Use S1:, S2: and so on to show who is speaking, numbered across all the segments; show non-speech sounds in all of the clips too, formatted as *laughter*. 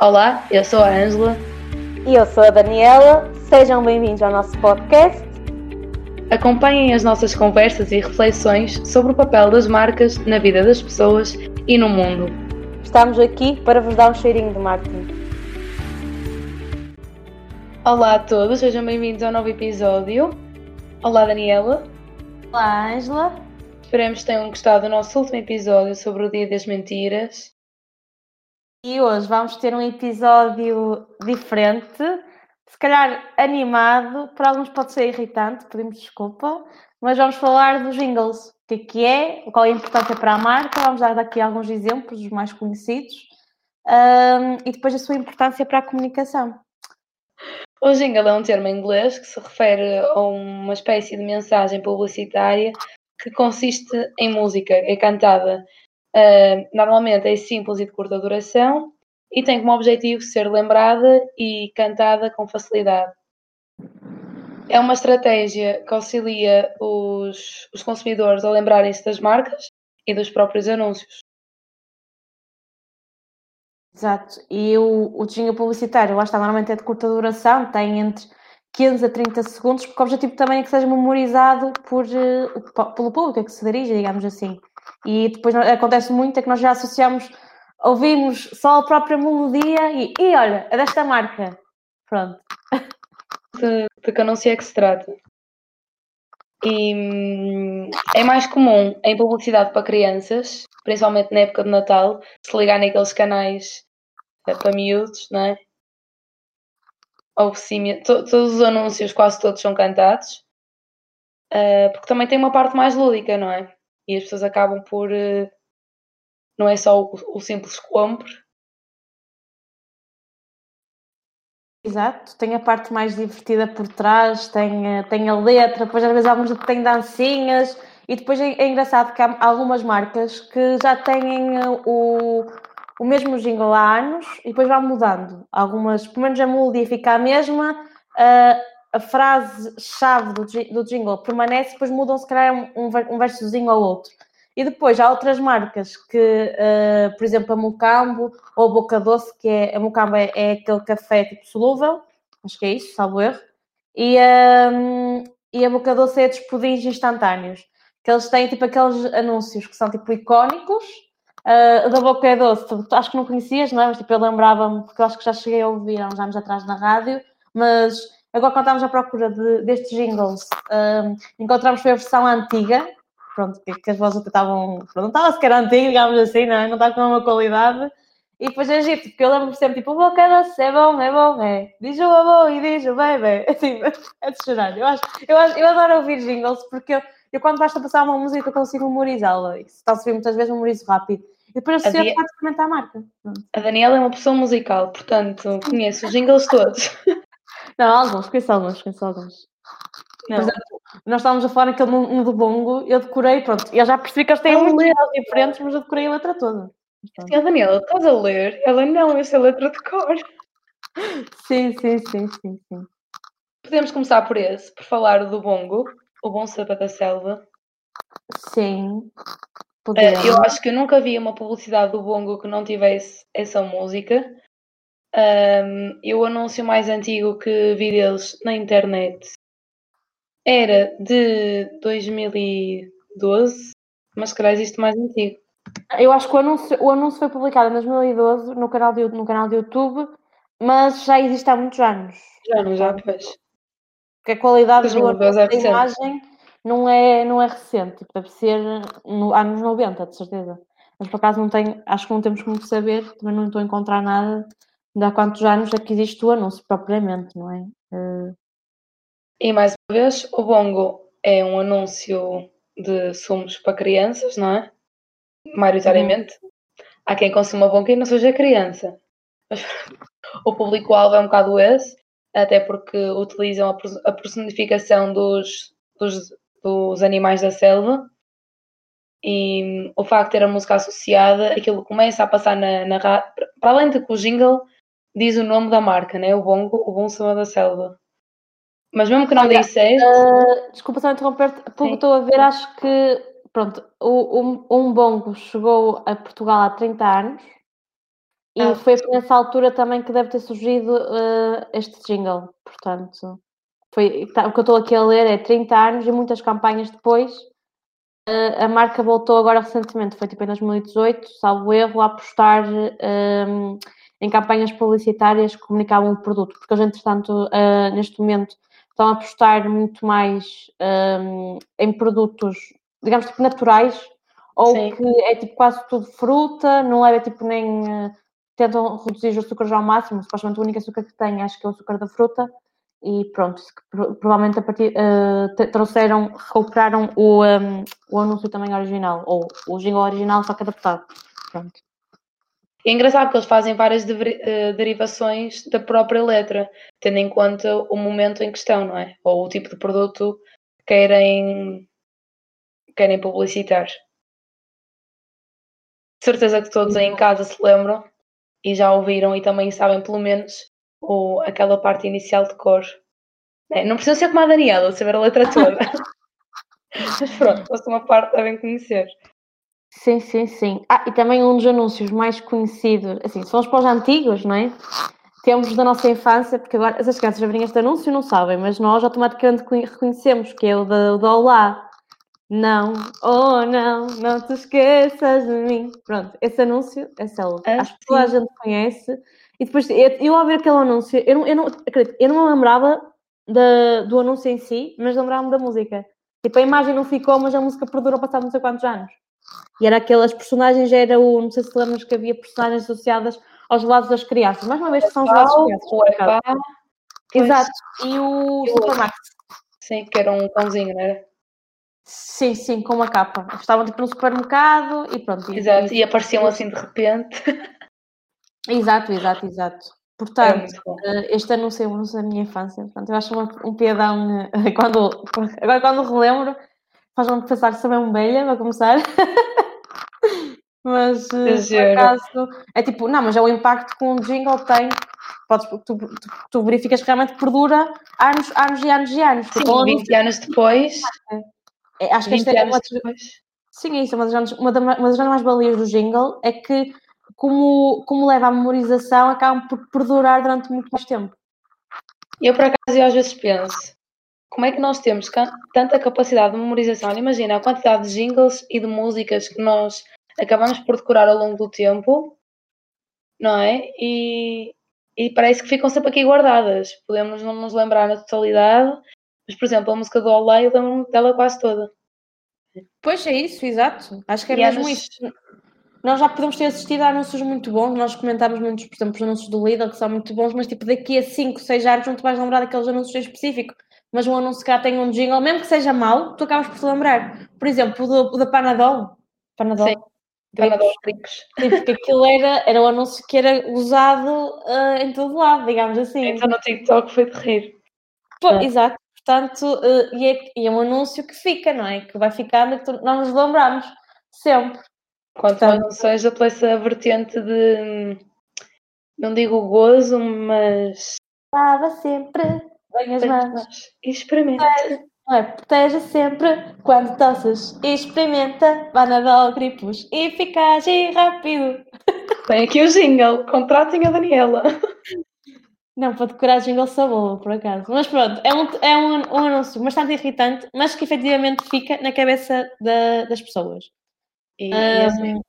S1: Olá, eu sou a Ângela.
S2: E eu sou a Daniela. Sejam bem-vindos ao nosso podcast.
S1: Acompanhem as nossas conversas e reflexões sobre o papel das marcas na vida das pessoas e no mundo.
S2: Estamos aqui para vos dar um cheirinho de marketing.
S1: Olá a todos, sejam bem-vindos ao novo episódio. Olá, Daniela.
S2: Olá, Ângela.
S1: Esperemos que tenham gostado do nosso último episódio sobre o Dia das Mentiras.
S2: E hoje vamos ter um episódio diferente, se calhar animado, para alguns pode ser irritante, pedimos desculpa, mas vamos falar dos jingles. O que é que é, qual é a importância para a marca, vamos dar daqui alguns exemplos, os mais conhecidos, um, e depois a sua importância para a comunicação.
S1: O jingle é um termo em inglês que se refere a uma espécie de mensagem publicitária que consiste em música, é cantada. Uh, normalmente é simples e de curta duração e tem como objetivo ser lembrada e cantada com facilidade. É uma estratégia que auxilia os, os consumidores a lembrarem-se das marcas e dos próprios anúncios.
S2: Exato, e o, o jingle publicitário, lá está, normalmente é de curta duração, tem entre 15 a 30 segundos, porque o objetivo também é que seja memorizado por, uh, pelo público a que se dirige, digamos assim. E depois acontece muito é que nós já associamos, ouvimos só a própria melodia e, e olha, é desta marca. Pronto.
S1: De, de que anúncio é que se trata? E hum, é mais comum em publicidade para crianças, principalmente na época de Natal, se ligar naqueles canais é, para miúdos, não é? Ou sim, to, todos os anúncios, quase todos são cantados, uh, porque também tem uma parte mais lúdica, não é? E as pessoas acabam por. Uh, não é só o, o simples compre,
S2: Exato, tem a parte mais divertida por trás, tem, eh, tem a letra, depois às vezes alguns tem dancinhas e depois é, é, engraçado que há algumas marcas que já têm o, o mesmo jingle há anos e depois vão mudando. Algumas, pelo menos a melodia fica a mesma, a frase-chave do, do jingle permanece, depois mudam se calhar um, um versozinho ou outro. E depois há outras marcas que, uh, por exemplo, a Mocambo ou a Boca Doce, que é a Mocambo é, é aquele café tipo solúvel, acho que é isso, salvo erro, e, um, e a Boca Doce é dos pudins instantâneos, que eles têm tipo aqueles anúncios que são tipo icónicos, Uh, da Boca é Doce, acho que não conhecias, não é? Mas tipo, eu lembrava-me, porque eu acho que já cheguei a ouvir há uns anos atrás na rádio, mas agora quando estávamos à procura de, destes jingles, uh, encontramos foi a versão antiga, pronto, que, que as vozes estavam, não estava sequer antiga, digamos assim, não é? Não estava com uma qualidade, e depois é giro, porque eu lembro-me sempre, tipo, o Boca Doce é bom, é bom, é, diz o avô e diz o baby, *laughs* assim, é de chorar, eu acho, eu, acho, eu adoro ouvir jingles, porque eu eu quando basta passar uma música eu consigo memorizá-la. E se está a subir muitas vezes, memorizo rápido. E depois associo Dia... praticamente à marca.
S1: A Daniela é uma pessoa musical, portanto, conheço os jingles todos. *laughs*
S2: Não, alguns, conheço alguns, conheço alguns. Não. Exemplo, nós estávamos a falar naquele no, do bongo, eu decorei, pronto, eu já percebi que eles têm muitas letras diferentes, mas eu decorei a letra toda.
S1: Sim, a Daniela, estás a ler? Ela não, eu sei a letra de cor.
S2: Sim, sim, sim, sim, sim.
S1: Podemos começar por esse, por falar do bongo. O Bom Samba da Selva.
S2: Sim.
S1: Uh, eu acho que eu nunca vi uma publicidade do Bongo que não tivesse essa música. Um, e o anúncio mais antigo que vi deles na internet era de 2012, mas calhar existe mais antigo.
S2: Eu acho que o anúncio, o anúncio foi publicado em 2012 no canal, de, no canal de YouTube, mas já existe há muitos anos.
S1: Já, não, já, pois.
S2: Porque a qualidade do, da é imagem não é, não é recente, tipo, deve ser no, anos 90, de certeza. Mas por acaso não tenho, acho que não temos como saber, também não estou a encontrar nada de há quantos anos é que existe o anúncio propriamente, não é? Uh...
S1: E mais uma vez, o Bongo é um anúncio de sumos para crianças, não é? Maioritariamente. Uhum. Há quem consuma Bongo e não seja criança. Mas *laughs* o público-alvo é um bocado esse até porque utilizam a personificação dos, dos, dos animais da selva e o facto de ter a música associada, aquilo começa a passar na, na para além de que o jingle diz o nome da marca, né? o bongo, o bom da selva. Mas mesmo que não Olha, dissesse...
S2: Uh, desculpa só interromper, pelo que estou a ver, acho que pronto, o, um, um bongo chegou a Portugal há 30 anos E
S1: Ah,
S2: foi nessa altura também que deve ter surgido uh, este jingle. Portanto, foi, tá, o que eu estou aqui a ler é 30 anos e muitas campanhas depois. Uh, a marca voltou agora recentemente, foi tipo em 2018, salvo erro, a apostar um, em campanhas publicitárias que comunicavam o produto, porque eles, entretanto, uh, neste momento estão a apostar muito mais um, em produtos, digamos, tipo naturais, ou
S1: Sim.
S2: que é tipo quase tudo fruta, não é tipo nem. Uh, tentam reduzir os açúcares ao máximo, supostamente o único açúcar que tem acho que é o açúcar da fruta, e pronto, provavelmente a partir, uh, trouxeram, recuperaram o, um, o anúncio também original, ou o jingle original só que adaptado. Pronto.
S1: É engraçado que eles fazem várias de, uh, derivações da própria letra, tendo em conta o momento em questão, não é? Ou o tipo de produto que querem, querem publicitar. De certeza que todos aí em casa se lembram e já ouviram e também sabem pelo menos o, aquela parte inicial de cor. É, não precisa ser como a Daniela, saber a letra toda. *laughs* Mas pronto, fosse uma parte devem conhecer.
S2: Sim, sim, sim. Ah, e também um dos anúncios mais conhecidos, assim, se formos para os antigos, não é? Temos da nossa infância, porque agora essas crianças já verem este anúncio não sabem, mas nós automaticamente reconhecemos que é o do, do Olá. Não, oh não, não te esqueças de mim. Pronto, esse anúncio é célebre. Ah, Acho que toda a gente conhece. E depois, eu, eu ao ver aquele anúncio, eu não, eu não, acredito, eu não me lembrava de, do anúncio em si, mas lembrava-me da música. Tipo, a imagem não ficou, mas a música perdurou passado não sei quantos anos. E era aquelas personagens, era o, não sei se lembras que havia personagens associadas aos lados das crianças. Mais uma vez que são os lados das crianças.
S1: O Epá,
S2: Exato. E o
S1: E
S2: Supermax.
S1: sim, que era um pãozinho, não era?
S2: Sim, sim, com uma capa. Estavam tipo no supermercado e pronto. e-
S1: Exato, e apareciam assim de repente.
S2: Exato, exato, exato. Portanto, eh, este anúncio é um anúncio da minha infância. Portanto, eu acho uma- um piadão. eh, *laughs* Quando, agora, quando relembro, faz-me pensar que sou mesmo velha, para começar. *laughs* mas, eh, por acaso, é tipo, não, mas é o impacto que um jingle tem. Podes, tu, tu, tu verificas que realmente perdura anos, anos e anos e anos.
S1: Sim,
S2: Tipo, um anúncio-
S1: 20 anos depois.
S2: é, acho que
S1: 20
S2: esta é uma,
S1: depois.
S2: Sim, é isso. Uma das, grandes- uma da- uma das mais-valias do jingle é que, como, como leva à memorização, acabam por perdurar durante muito mais tempo.
S1: Eu, por acaso, eu às vezes penso, como é que nós temos tanta capacidade de memorização? Imagina a quantidade de jingles e de músicas que nós acabamos por decorar ao longo do tempo, não é? E, e parece que ficam sempre aqui guardadas. Podemos não nos lembrar na totalidade, mas, por exemplo, a música do Olá, eu lembro-me dela quase toda.
S2: Pois é isso, exato. Acho que é
S1: E
S2: mesmo
S1: anos-
S2: isso. Nós já podemos ter assistido a anúncios muito bons, nós comentámos muitos, por exemplo, os anúncios do Lidl, que são muito bons, mas tipo, daqui a 5, 6 anos não te vais lembrar daqueles anúncios em específico. Mas um anúncio que já tem um jingle, mesmo que seja mau, tu acabas por te lembrar. Por exemplo, o, do, o da Panadol. Panadol.
S1: Sim. Panadol.
S2: Sim, porque aquilo era, era o anúncio que era usado ah, em todo lado, digamos assim.
S1: Então no TikTok foi de rir.
S2: Pô,
S1: É.
S2: Exato, portanto, eh, e, é, e é um anúncio que fica, não é? Que vai ficando e que tu- nós nos lembramos sempre.
S1: Quanto mais não seja pela essa vertente de, não digo gozo, mas
S2: Estava sempre bem as mãos.
S1: experimenta.
S2: Não é? Proteja sempre quando tosses. Experimenta Panadol gripos eficaz e rápido. *laughs*
S1: Tem aqui o jingle, contratem a Daniela.
S2: Não, para decorar jingle sou boa, por acaso. Mas pronto, é um, é um, um anúncio bastante irritante, mas que efetivamente fica na cabeça da- das pessoas.
S1: E, e é assim-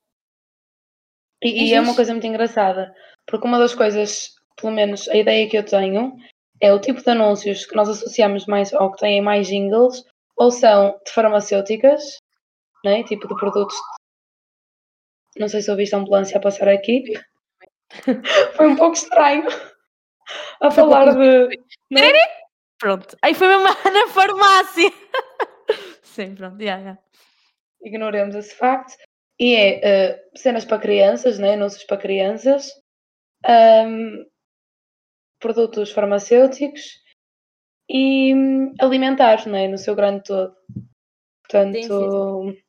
S1: e- e é uma coisa muito engraçada, porque uma das coisas, pelo menos a ideia que eu tenho, é o tipo de anúncios que nós associamos mais ou que têm mais jingles, ou são de farmacêuticas, né? tipo de produtos. Não sei se ouviste a ambulância a passar aqui. *laughs* Foi um pouco estranho a
S2: Foi um
S1: falar
S2: pouco-
S1: de. né?
S2: Pronto. Aí foi mesmo *laughs* na farmácia. *laughs* Sim, pronto, já, já.
S1: ignoremos esse facto, e é eh, cenas para crianças, né? anúncios para crianças, ahm, produtos farmacêuticos e hum, alimentares, né? no seu grande todo. Portanto,
S2: Sim,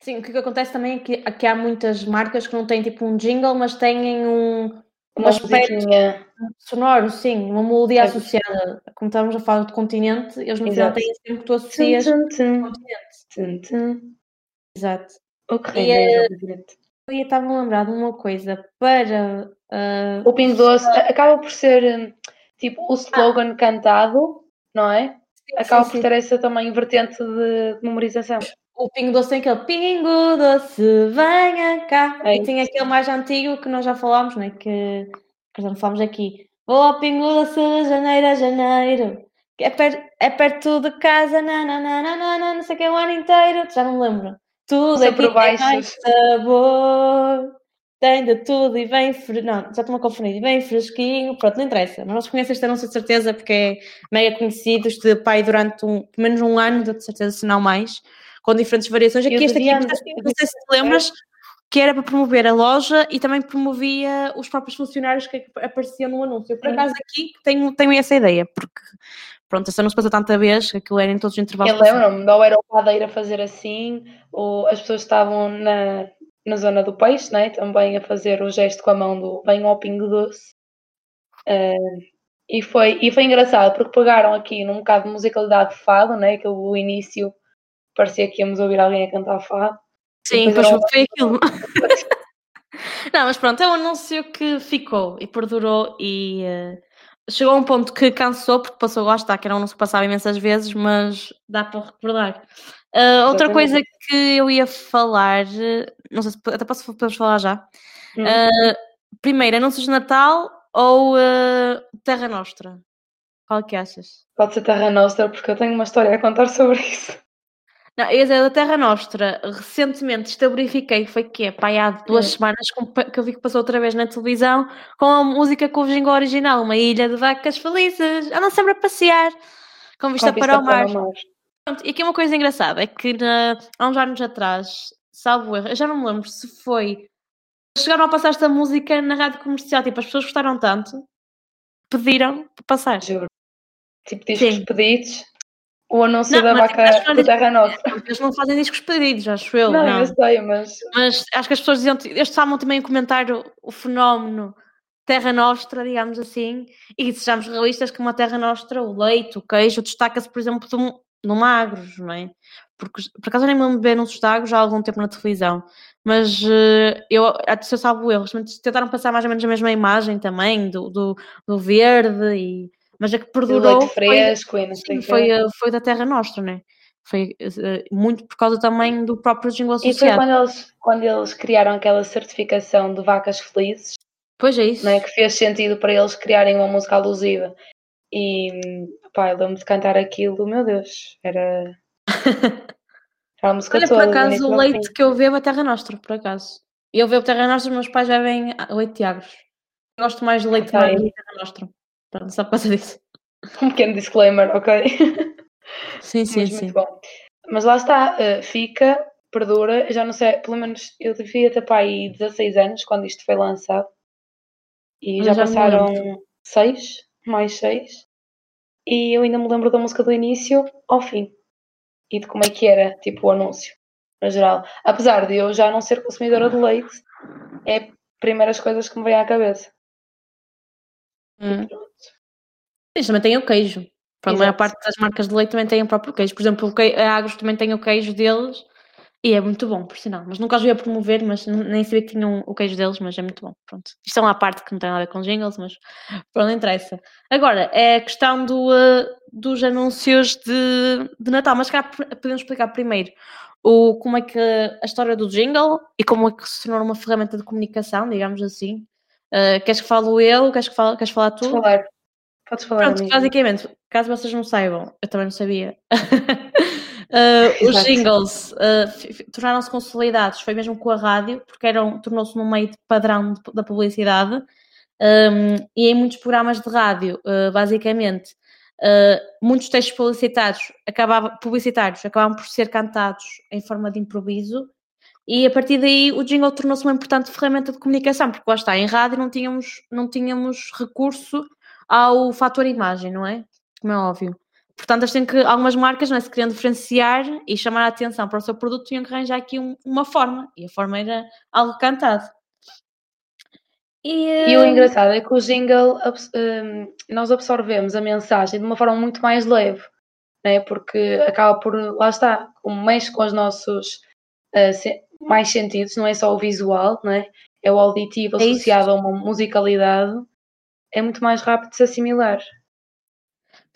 S2: Sim, o que, que acontece também é que, é que há muitas marcas que não têm tipo um jingle, mas têm um
S1: uma
S2: aspecto
S1: musiquinha,
S2: sonoro, sim, uma melodia
S1: É.
S2: associada. Como estávamos a falar de continente, eles no final
S1: Exato.
S2: têm sempre que tu associas
S1: tum, tum,
S2: continente.
S1: tum.
S2: Exato.
S1: o que
S2: E,
S1: obviamente.
S2: eu estava a lembrar de uma coisa para. Uh,
S1: o Pingo Doce acaba por ser tipo o slogan ah. cantado, não é? Sim, acaba sim, por ter sim. essa também vertente de memorização.
S2: O Pingo Doce tem aquele Pingo Doce, venha cá. É e tem aquele mais antigo que nós já falámos, né? que, que já não falámos aqui. Vou ao Pingo Doce janeiro a janeiro. É, per, é perto de casa, nananana, não sei o que, o ano inteiro. Já não me lembro. Tudo aqui tem mais sabor. Tem de tudo e vem fresquinho. Não, já estou-me a confundir. E vem fresquinho. Pronto, não interessa. Mas nós conhecemos este anúncio de certeza porque é mega conhecido. Este pai durante um, pelo menos um ano, de certeza, se não mais, com diferentes variações. Aqui, este aqui, não sei se te lembras, que era para promover a loja e também promovia os próprios funcionários que apareciam no anúncio. Eu, por acaso, aqui tenho, tenho essa ideia, porque pronto, essa não se passa tanta vez, aquilo era em todos os intervalos.
S1: Eu lembro-me, ou era o padeiro a fazer assim, ou as pessoas estavam na, na zona do peixe, né? também a fazer o gesto com a mão do bem ao pingo doce. Uh, e, foi, e foi engraçado, porque pegaram aqui num bocado de musicalidade de fado, né? que o início parecia que íamos ouvir alguém a cantar fado.
S2: Sim, pois foi aquilo. *laughs* Não, mas pronto, é um anúncio que ficou e perdurou e uh, chegou a um ponto que cansou, porque passou a gostar, que era um anúncio que passava imensas vezes, mas dá para recordar. Uh, outra coisa que eu ia falar, não sei se até posso podemos falar já. Hum. Uh, primeiro, anúncios de Natal ou uh, Terra Nostra? Qual é que achas?
S1: Pode ser Terra Nostra, porque eu tenho uma história a contar sobre isso.
S2: Não, eu dizer, da Terra Nostra, recentemente verifiquei, foi que é, pá, há duas é. semanas que eu vi que passou outra vez na televisão com a música com o jingle original, uma ilha de vacas felizes, andam sempre a passear, com vista, com vista para, o mar. Para o mar. Pronto, e aqui uma coisa engraçada é que na, há uns anos atrás, salvo erro, eu já não me lembro se foi. Chegaram a passar esta música na rádio comercial, tipo, as pessoas gostaram tanto, pediram para passar.
S1: Juro. Tipo, discos pedidos o anúncio não, da vaca da Terra Nostra.
S2: Eles não fazem discos pedidos, acho eu.
S1: Não, não. eu sei, mas.
S2: Mas acho que as pessoas diziam. Eles estavam também a comentar o, o, fenómeno Terra Nostra, digamos assim, e sejamos realistas que uma Terra Nostra, o leite, o queijo, destaca-se, por exemplo, no, no magros, não é? Porque, por acaso, nem me lembro de ver nos destacos já há algum tempo na televisão, mas uh, eu, se eu salvo erros, tentaram passar mais ou menos a mesma imagem também, do, do, do verde e mas a que perdurou
S1: fresco,
S2: foi, sim, foi, foi, da Terra Nostra, né? Foi uh, muito por causa também do próprio jingle associado.
S1: E foi quando eles, quando eles criaram aquela certificação de vacas felizes.
S2: Pois é isso.
S1: Né, que fez sentido para eles criarem uma música alusiva. E pá, eu lembro de cantar aquilo, meu Deus, era. *laughs*
S2: Olha, por acaso, o leite que eu bebo é Terra Nostra, por acaso. Eu bebo Terra Nostra, meus pais bebem leite de agros. Gosto mais de leite okay. de Terra Nostra. Pronto, só por causa disso. *laughs*
S1: Um pequeno disclaimer, ok?
S2: Sim, *laughs* sim, Mas, sim.
S1: Muito bom. Mas lá está, uh, fica, perdura, já não sei, pelo menos eu devia ter para aí 16 anos quando isto foi lançado. E já, já passaram 6, mais 6. E eu ainda me lembro da música do início ao fim. E de como é que era, tipo, o anúncio, no geral. Apesar de eu já não ser consumidora de leite, é primeiras coisas que me vêm à cabeça.
S2: Hum. Eles também têm o queijo. Para a maior parte das marcas de leite também têm o próprio queijo. Por exemplo, a Agros também tem o queijo deles e é muito bom, por sinal. Mas nunca os vi a promover, mas nem sabia que tinham o queijo deles, mas é muito bom. Pronto. Isto é uma parte que não tem nada a ver com jingles, mas *laughs* pronto, não interessa. Agora, é a questão do, uh, dos anúncios de, de Natal, mas cá podemos explicar primeiro o, como é que a história do jingle e como é que se tornou uma ferramenta de comunicação, digamos assim. Uh, queres que fale eu? Queres, que queres falar tu?
S1: Podes falar. Podes falar.
S2: Pronto, basicamente, caso vocês não saibam, eu também não sabia. *laughs* uh, os jingles uh, tornaram-se consolidados, foi mesmo com a rádio, porque eram, tornou-se num meio de padrão de, da publicidade. Um, e em muitos programas de rádio, basicamente, muitos textos publicitados acabavam, publicitários acabavam por ser cantados em forma de improviso e a partir daí o jingle tornou-se uma importante ferramenta de comunicação, porque lá está, em rádio não tínhamos, não tínhamos recurso ao fator imagem, não é? Como é óbvio. Portanto, eles têm que, algumas marcas, não é, se queriam diferenciar e chamar a atenção para o seu produto, tinham que arranjar aqui um, uma forma. E a forma era algo cantado.
S1: E, e o eh, engraçado é que o jingle, um, nós absorvemos a mensagem de uma forma muito mais leve, né? porque acaba por, lá está, como mexe com os nossos uh, mais sentidos, não é só o visual, não é? O auditivo
S2: É isso.
S1: associado a uma musicalidade, é muito mais rápido de se assimilar.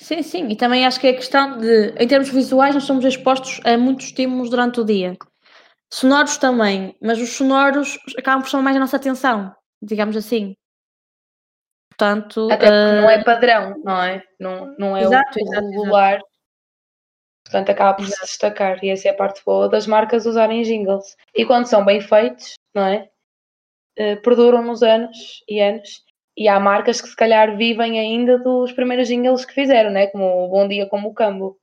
S2: Sim, sim, e também acho que é a questão de, em termos visuais, nós somos expostos a muitos estímulos durante o dia. Sonoros também, mas os sonoros acabam por chamar mais a nossa atenção, digamos assim. Portanto,
S1: Até porque não
S2: eh,
S1: é padrão, não é? Não, não é
S2: Exato,
S1: o
S2: exato,
S1: regular. Portanto, acaba por se destacar. E essa é a parte boa das marcas usarem jingles. E quando são bem feitos, não é? Eh, perduram nos anos e anos. E há marcas que se calhar vivem ainda dos primeiros jingles que fizeram, né? Como o Bom Dia como o Cambo.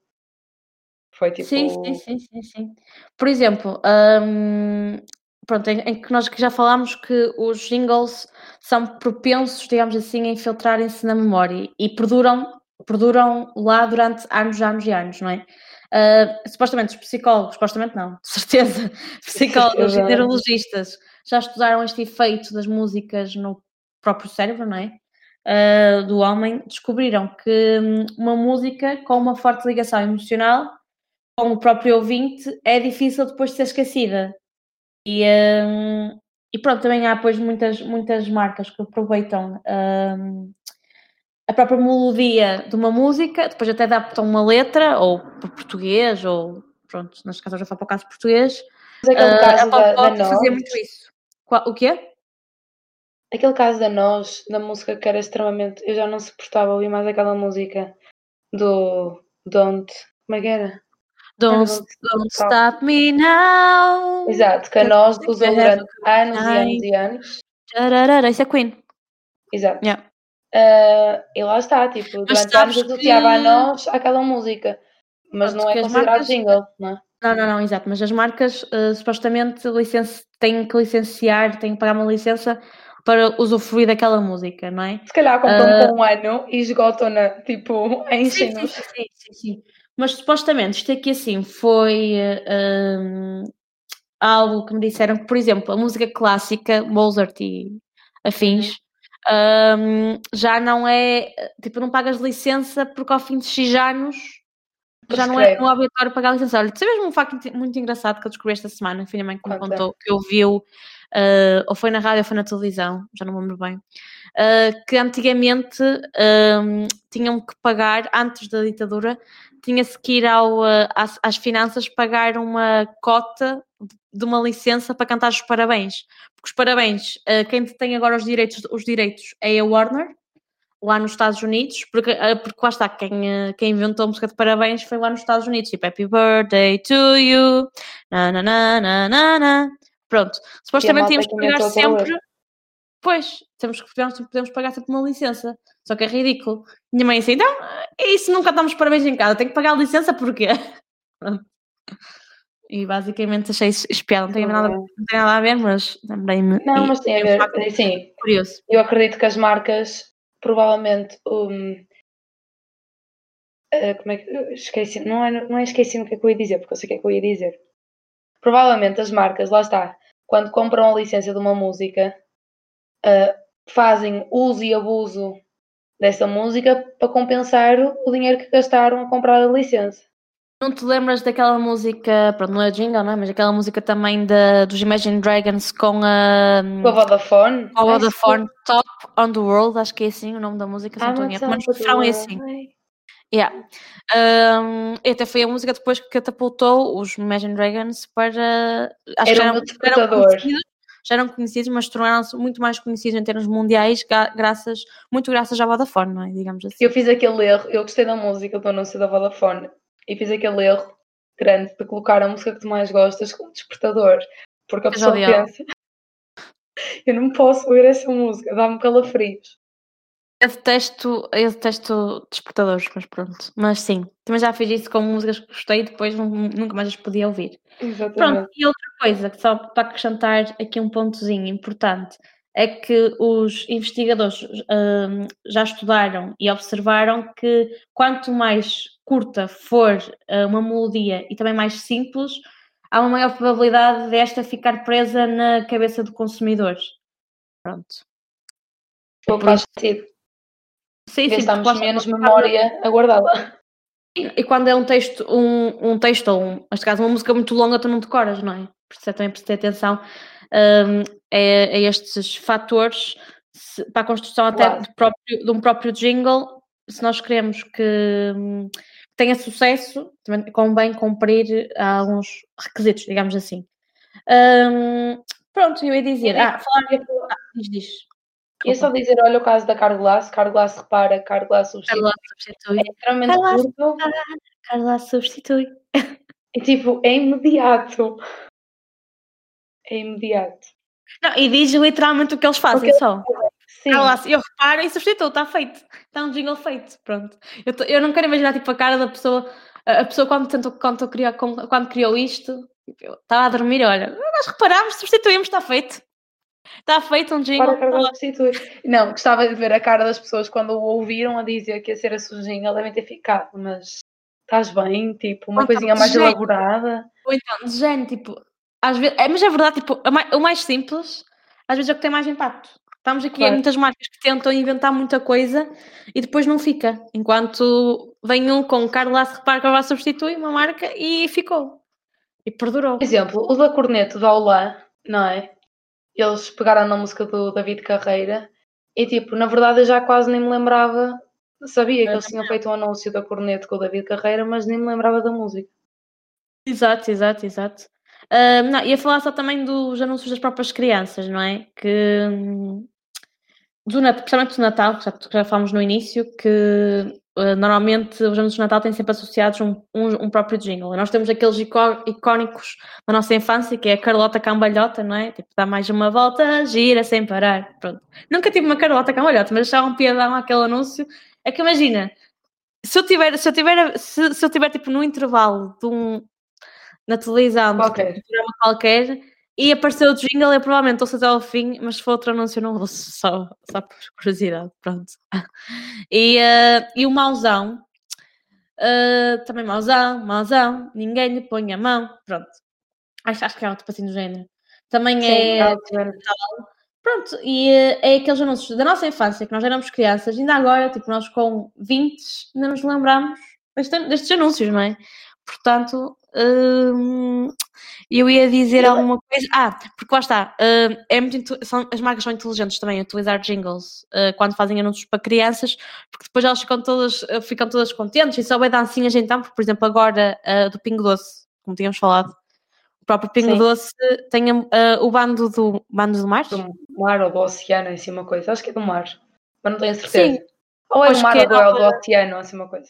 S1: Foi tipo.
S2: Sim, sim, sim, sim, sim. Por exemplo, hum, pronto, em, em que nós já falámos que os jingles são propensos, digamos assim, a infiltrarem-se na memória e perduram, perduram lá durante anos, anos e anos, não é? Ah, supostamente os psicólogos, supostamente não, de certeza, *laughs* psicólogos e neurologistas já estudaram este efeito das músicas no próprio cérebro, não é? Ah, do homem, descobriram que hum, uma música com uma forte ligação emocional com o próprio ouvinte é difícil depois de ser esquecida. E, hum, e pronto, também há depois muitas, muitas marcas que aproveitam hum, a própria melodia de uma música, depois até adaptam uma letra, ou para português, ou pronto, neste caso eu já falo para o caso português.
S1: Mas aquele
S2: Ah,
S1: caso
S2: a
S1: da, da
S2: fazia muito isso. Qual- o quê?
S1: Aquele caso da Nós, da música que era extremamente. Eu já não suportava ouvir mais aquela música do Don't. Como é que era?
S2: Don't,
S1: don't stop.
S2: me now.
S1: Exato, que a Nós usou durante
S2: essa?
S1: anos e anos e anos.
S2: Tararara, Isso é Queen.
S1: Exato.
S2: Yeah.
S1: Ah, e lá está, tipo,
S2: Mas
S1: durante anos associava a
S2: que-
S1: nós àquela música. Mas
S2: Pronto,
S1: não é considerado
S2: marcas-
S1: jingle, não é?
S2: Não, não, não, exato. Mas as marcas eh, supostamente licen têm que licenciar, têm que pagar uma licença para usufruir daquela música, não é?
S1: Se calhar
S2: Ah.
S1: por um ano e esgotam-na, tipo, enchem-nos.
S2: sim, sim, sim, sim. Mas supostamente isto aqui assim foi eh, hum, algo que me disseram que, por exemplo, a música clássica, Mozart e afins, hum, já não é, tipo, não pagas licença porque ao fim de X anos já não é, não é obrigatório pagar licença. Olha, sabes um facto muito- engraçado que eu descobri esta semana, a filha mãe que me contou, que ouviu, eh, ou foi na rádio ou foi na televisão, já não me lembro bem, eh, que antigamente hum, tinham que pagar, antes da ditadura, tinha-se que ir ao, às, às finanças pagar uma cota de uma licença para cantar os parabéns. Porque os parabéns, quem tem agora os direitos, os direitos é a Warner, lá nos Estados Unidos, porque, porque lá está, quem, quem inventou a música de parabéns foi lá nos Estados Unidos, tipo Happy Birthday to you, na na na na na na. Pronto, supostamente tínhamos
S1: que
S2: pagar sempre, pois, temos que podemos, podemos pagar sempre uma licença, só que é ridículo. Minha mãe assim, então, é isso, nunca damos parabéns em casa, tenho que pagar a licença porquê? *laughs* Pronto. E basicamente achei espiado, não tem nada, não tem nada a ver, mas lembrei-me.
S1: Não, mas tem a
S2: e um
S1: ver,
S2: facto
S1: assim,
S2: curioso.
S1: eu acredito que as marcas, provavelmente, um, eh, como é que, esqueci, não é, não é esqueci o que é que eu ia dizer, porque eu sei o que é que eu ia dizer. Provavelmente as marcas, lá está, quando compram a licença de uma música, eh, fazem uso e abuso dessa música para compensar o dinheiro que gastaram a comprar a licença.
S2: Não te lembras daquela música, pronto, não é jingle, não é? Mas aquela música também da, dos Imagine Dragons com a,
S1: Com a Vodafone.
S2: com a Vodafone Top on the World, acho que é assim o nome da música, se não estou em erro, mas no refrão é assim. Yeah. Um, até foi a música depois que catapultou os Imagine Dragons para. Acho que
S1: Era um
S2: eram, já eram
S1: despertador.
S2: conhecidos, já eram conhecidos, mas tornaram-se muito mais conhecidos em termos mundiais, graças, muito graças à Vodafone, não é? Digamos assim.
S1: Eu fiz aquele erro, eu gostei da música do anúncio da Vodafone e fiz aquele erro grande de colocar a música que tu mais gostas como despertador. Porque a pessoa pensa, *laughs* eu não posso ouvir essa música, dá-me calafrios.
S2: Eu detesto, eu detesto despertadores, mas pronto. Mas sim, também já fiz isso com músicas que gostei e depois nunca mais as podia ouvir. Pronto,
S1: Exatamente.
S2: e outra coisa, que só para acrescentar aqui um pontozinho importante, é que os investigadores hum, já estudaram e observaram que quanto mais curta for uh, uma melodia e também mais simples, há uma maior probabilidade desta ficar presa na cabeça do consumidor. Pronto.
S1: Faz sentido.
S2: Sim,
S1: Gastamos menos memória a guardá-la.
S2: E quando é um texto, um, um texto ou, um, neste caso, uma música muito longa, tu não decoras, não é? Por isso é também prestei atenção um, a, a, estes fatores se, para a construção até claro. de, próprio, de, um próprio jingle. Se nós queremos que, hum, tenha sucesso, também convém cumprir alguns requisitos, digamos assim. Um, pronto, eu ia dizer. Ah, falar. Ah, diz, diz.
S1: Ia só dizer, olha o caso da Carglass, Carglass repara, Carglass substitui. Carglass substitui. É extremamente Carglass, curto.
S2: Carglass substitui.
S1: É *laughs* tipo, é imediato. É imediato.
S2: Não, e diz literalmente o que eles fazem só. Sim. Carglass, eu reparo e substituo, está feito. Está um jingle feito, pronto. Eu, tô, eu não quero imaginar tipo a cara da pessoa, a pessoa quando, tentou, quando, criou, quando criou isto, tipo, estava a dormir, olha, nós reparámos, substituímos, está feito. Está feito um jingle. Para
S1: substituir. Não, gostava de ver a cara das pessoas quando o ouviram a dizer que ia ser a sua jingle, devem ter ficado, mas estás bem, tipo, uma então, coisinha mais género. elaborada.
S2: Ou então, de género, tipo, às vezes, é, mas é verdade, tipo, o mais simples, às vezes é o que tem mais impacto. Estamos aqui claro. muitas marcas que tentam inventar muita coisa e depois não fica. Enquanto vem um com Carlos Repar que vai substituir uma marca e ficou. E perdurou.
S1: Por exemplo, o da Corneto da Olá, não é? Eles pegaram na música do David Carreira e tipo, na verdade eu já quase nem me lembrava, sabia que eles tinham feito um anúncio da Corneto com o David Carreira, mas nem me lembrava da música.
S2: Exato, exato, exato. Uh, não, ia falar só também dos anúncios das próprias crianças, não é? Que do, principalmente do Natal, já, já falámos no início, que uh, normalmente os anúncios de Natal têm sempre associados um, um, um, próprio jingle. Nós temos aqueles icónicos da nossa infância, que é a Carlota Cambalhota, não é? Tipo, dá mais uma volta, gira sem parar. Pronto. Nunca tive uma Carlota Cambalhota, mas achavam piadão aquele anúncio. É que imagina, se eu tiver, se eu tiver, se, se eu tiver tipo no intervalo de um na televisão,
S1: qualquer.
S2: de um programa qualquer, e apareceu o jingle, eu provavelmente ouço até ao fim, mas se for outro anúncio, não ouço, só, só por curiosidade, pronto. *laughs* E, uh, e o mauzão, uh, também mauzão, mauzão, ninguém lhe põe a mão, pronto. Acho, acho que é um tipo assim do género. Também Sim, é. é pronto, e uh, é aqueles anúncios da nossa infância, que nós éramos crianças, ainda agora, tipo, nós com 20 ainda nos lembramos destes anúncios, não é? Portanto, hum, eu ia dizer eu... alguma coisa. Ah, porque lá está, hum, é muito, são, as marcas são inteligentes também a utilizar jingles uh, quando fazem anúncios para crianças, porque depois elas ficam todas, uh, ficam todas contentes e só vai dancinhas então, porque, por exemplo, agora uh, do Pingo Doce, como tínhamos falado, o próprio Pingo Sim. Doce tem o bando do bando do mar.
S1: Do mar ou do oceano, assim uma coisa. Acho que é do mar, mas não tenho certeza. Sim. Ou é do mar ou do, é do oceano, assim uma coisa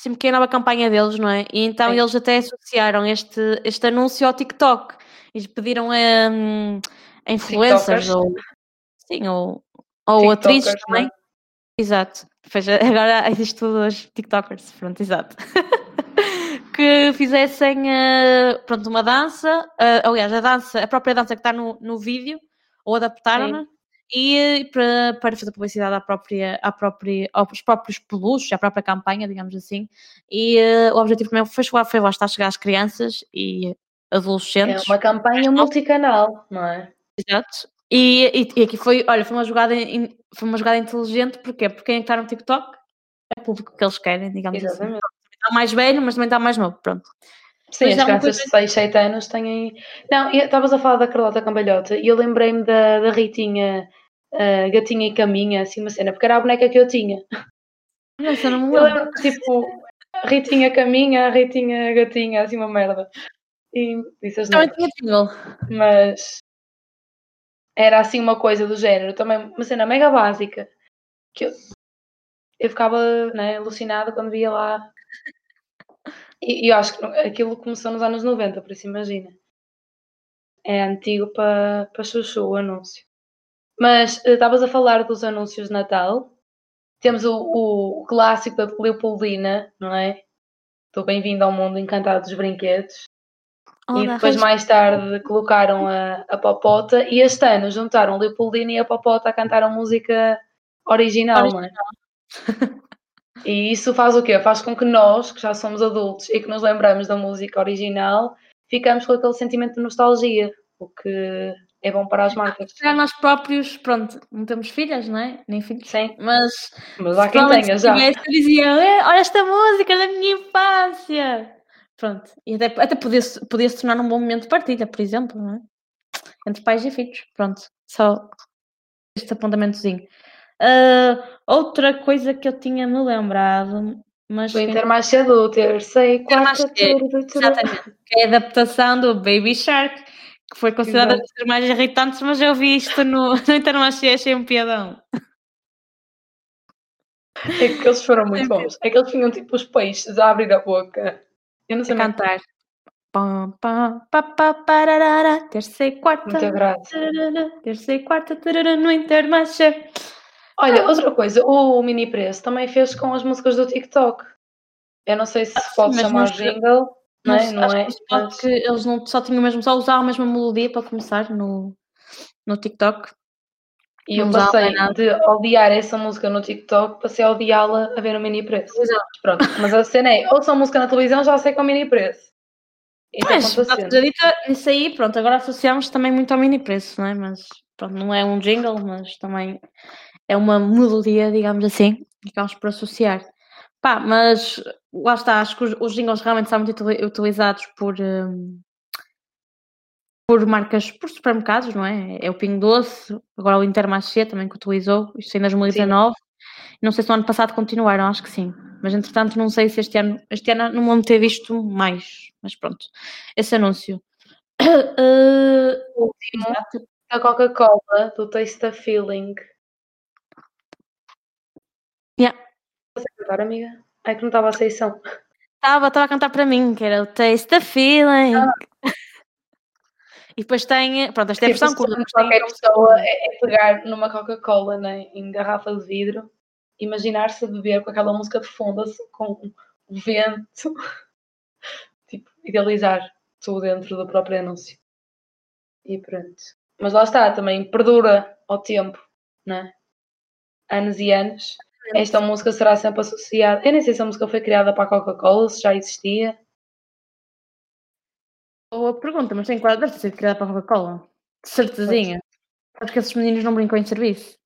S2: sempre que é a nova campanha deles, não é? E então eles até associaram este, este anúncio ao TikTok. Eles pediram a, a influencers ou, sim, ou, ou atrizes também. É? Exato. Pois, *laughs* agora existe tudo os TikTokers, pronto, exato. *laughs* que fizessem uh, pronto, uma dança, uh, aliás, a dança, a própria dança que está no, no vídeo, ou adaptaram-na e para, para fazer publicidade à própria, à própria, aos próprios peluches, à própria campanha, digamos assim. E uh, o objetivo também foi, foi lá estar a chegar às crianças e adolescentes.
S1: É uma campanha multicanal, não é?
S2: Exato. E, e, e, aqui foi, olha, foi uma jogada, foi uma jogada inteligente, porquê? Porque quem é está no TikTok é o público que eles querem, digamos assim. Exatamente. assim. Está mais velho, mas também está mais novo, pronto.
S1: Sim, mas as crianças de 6, 7 anos têm. Não, estavas a falar da Carlota Cambalhota e eu lembrei-me da, da Ritinha uh, Gatinha e Caminha, assim uma cena, porque era a boneca que eu tinha.
S2: Nossa, não me lembro. Eu
S1: tipo, Ritinha Caminha, Ritinha Gatinha, assim uma merda. E disse as Também tinha jingle. Mas era assim uma coisa do género, também uma cena mega básica. Que eu, eu ficava né, alucinada quando via lá. E, e eu acho que aquilo começou nos anos 90, por isso imagina. É antigo para pa chuchu o anúncio. Mas uh, estavas a falar dos anúncios de Natal. Temos o, o clássico da Leopoldina, não é? Estou bem-vindo ao mundo encantado dos brinquedos. e depois, mais tarde, colocaram a, a Popota. E este ano juntaram Leopoldina e a Popota a cantar a música original, original. não é? E isso faz o quê? Faz com que nós, que já somos adultos e que nos lembramos da música original, ficamos com aquele sentimento de nostalgia, o que É bom para as marcas.
S2: Já nós próprios, pronto, não temos filhas, não é? Nem filhos.
S1: Sim.
S2: Mas,
S1: Mas há quem tenha já.
S2: tivesse, dizia, "É, olha esta música da minha infância. Pronto. E até, até podia, podia se tornar um bom momento de partilha, por exemplo, não é? Entre pais e filhos. Pronto. Só este apontamentozinho. Ah, outra coisa que eu tinha me lembrado, mas
S1: Do Inter mais cedo, terceiro, quarto, tudo, tudo.
S2: Exatamente. Que é a adaptação do Baby Shark, que foi considerada
S1: Exato.
S2: das mais irritantes, mas eu vi isto no, *laughs* no Intermarché e achei um piadão.
S1: É que eles foram muito bons. É que eles tinham tipo os peixes a abrir a boca. Eu não sei
S2: A
S1: muito,
S2: cantar. Pam, pam, pa, pa, pararara, terça e quarta.
S1: muita graça.
S2: tararara, Terça e quarta, tararara, no Intermarché.
S1: Olha, outra coisa, o Mini Preço também fez com as músicas do TikTok. Eu não sei se pode
S2: mas
S1: chamar jingle, não é?
S2: Não, acho
S1: é?
S2: que eles não, só tinham mesmo, só usavam a mesma melodia para começar no, no TikTok.
S1: E eu passei de odiar essa música no TikTok, passei a odiá-la a ver o Mini Preço.
S2: Exato.
S1: Pronto, mas a cena é, ouçam música na televisão, já sei que é o Mini Preço. Isso
S2: Mas, isso aí, pronto, agora associamos também muito ao mini preço, não é? Mas, pronto, não é um jingle, mas também é uma melodia, digamos assim, que acabamos por associar. Pá, mas lá está, acho que os, os jingles realmente são muito utili- utilizados por, hum, por marcas, por supermercados, não é? É o Pingo Doce, agora o Intermarché também que utilizou, isto em 2019. Não sei se no ano passado continuaram, acho que sim. Mas entretanto não sei se este ano, este ano não vão ter visto mais. Mas pronto, esse anúncio.
S1: O último da Coca-Cola, do Taste the Feeling.
S2: Yeah.
S1: Você cantar, amiga? Ai, que não estava a sair som.
S2: Estava estava a cantar para mim, que era o Taste the Feeling. *laughs* E depois tem, pronto, esta é a
S1: Tipo,
S2: versão curta.
S1: qualquer pessoa é, é pegar numa Coca-Cola né, em garrafa de vidro, imaginar-se a beber com aquela música de fundo, assim, com o vento, *laughs* tipo, idealizar tudo dentro do próprio anúncio. E pronto. Mas lá está, também perdura ao tempo, né? Anos e anos. Esta música será sempre associada. Eu nem sei se a música foi criada para a Coca-Cola, se já existia.
S2: Boa pergunta, mas tem quase deve sido criada para a Coca-Cola. De certezinha. Sabes que esses meninos não brincam em serviço.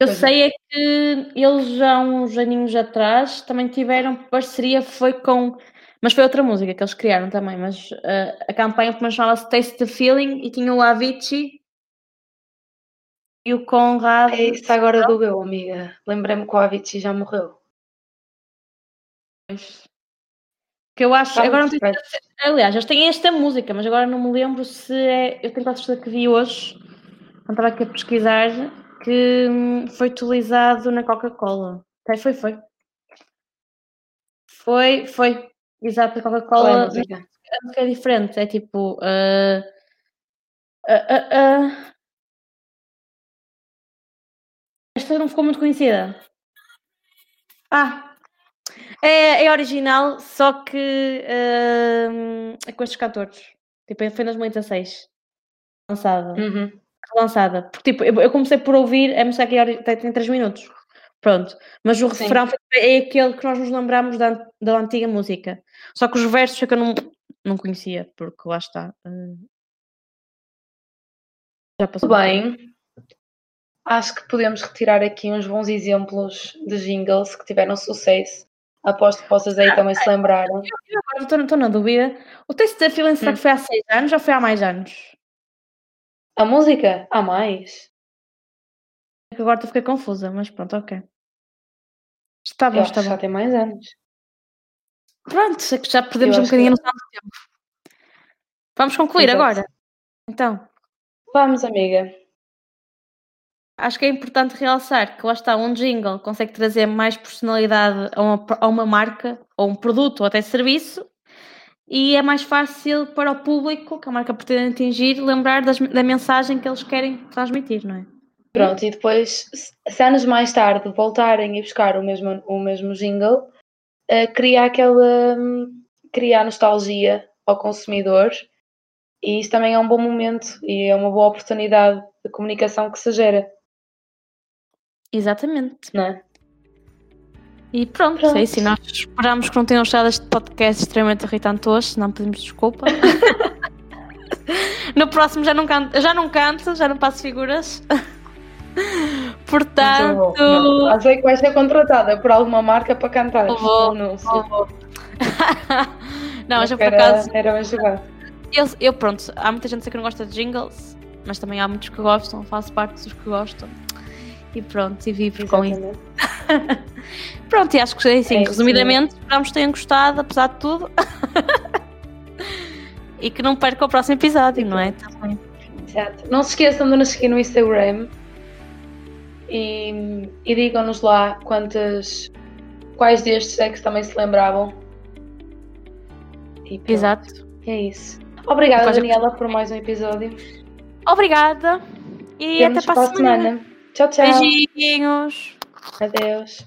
S2: Eu
S1: Pois é.
S2: sei é que eles já há uns aninhos atrás também tiveram parceria, foi com. Mas foi outra música que eles criaram também, mas eh, a campanha como chamava-se Taste the Feeling e tinha o Avicii e o Conrad.
S1: É isso agora doeu, amiga. Lembrei-me que o Avicii já morreu.
S2: Que eu acho. Agora não tenho. Aliás, eles têm esta música, mas agora não me lembro se é. Eu tenho quase certeza que vi hoje, quando estava aqui a pesquisar, que hum, foi utilizado na Coca-Cola. Até foi, foi. Foi, foi. Exato, a
S1: é
S2: Coca-Cola.
S1: música?
S2: A música é diferente, é tipo. ah, ah, ah, Esta não ficou muito conhecida. Ah! É, é original, só que hum, é com estes cantores. Tipo, foi em 2016. Lançada.
S1: Uhum.
S2: Lançada. Porque, tipo, eu, eu comecei por ouvir, a música é ori- tem, tem 3 minutos. Pronto. Mas o
S1: Sim.
S2: refrão foi- é aquele que nós nos lembramos da, da antiga música. Só que os versos é que eu não, não conhecia, porque lá está. hum, já passou.
S1: Bem. Acho que podemos retirar aqui uns bons exemplos de jingles que tiveram sucesso. Aposto que vocês aí também se lembraram.
S2: Eu agora estou- estou na dúvida. O texto da Feeling será
S1: Hum.
S2: que foi há 6 anos ou foi há mais anos?
S1: A música? Há mais.
S2: É que agora eu fiquei confusa, mas pronto, ok. Está bom, está bom.
S1: já tem mais anos.
S2: Pronto, que já perdemos um
S1: acho que
S2: bocadinho a noção do tempo. Vamos concluir
S1: Exato.
S2: agora. Então,
S1: Vamos, amiga.
S2: Acho que é importante realçar que lá está um jingle consegue trazer mais personalidade a uma, a uma marca, ou um produto, ou até serviço, e é mais fácil para o público que a marca pretende atingir lembrar das- da mensagem que eles querem transmitir, não é?
S1: Pronto, e depois, se anos mais tarde voltarem a buscar o mesmo, o mesmo jingle, eh, cria aquela. hum, cria nostalgia ao consumidor e isso também é um bom momento e é uma boa oportunidade de comunicação que se gera,
S2: Exatamente.
S1: não é?
S2: E pronto,
S1: Pronto.
S2: é isso. E nós esperamos que não tenham achado este podcast extremamente irritante hoje, senão pedimos desculpa. *laughs* no próximo já não canto, já não canto, já não passo figuras. Portanto.
S1: Não, sei que vai ser contratada por alguma marca para cantar.
S2: Vou,
S1: não,
S2: vou. *laughs* não, já por acaso.
S1: Era bem jogado.
S2: Eu, eu, pronto, há muita gente que não gosta de jingles, mas também há muitos que gostam, faço parte dos que gostam. E pronto, e vivo com isso. *laughs* pronto, e acho que assim, é resumidamente, esperamos que tenham gostado, apesar de tudo. *laughs* e que não percam o próximo episódio, não é? Também.
S1: Exato. Não se esqueçam de nos seguir no Instagram e, e digam-nos lá quantas, quais destes é que também se lembravam.
S2: Exato.
S1: É isso. Obrigada, Daniela, por mais um episódio.
S2: Obrigada. E até para a semana. semana.
S1: Tchau, tchau.
S2: Beijinhos.
S1: Adeus.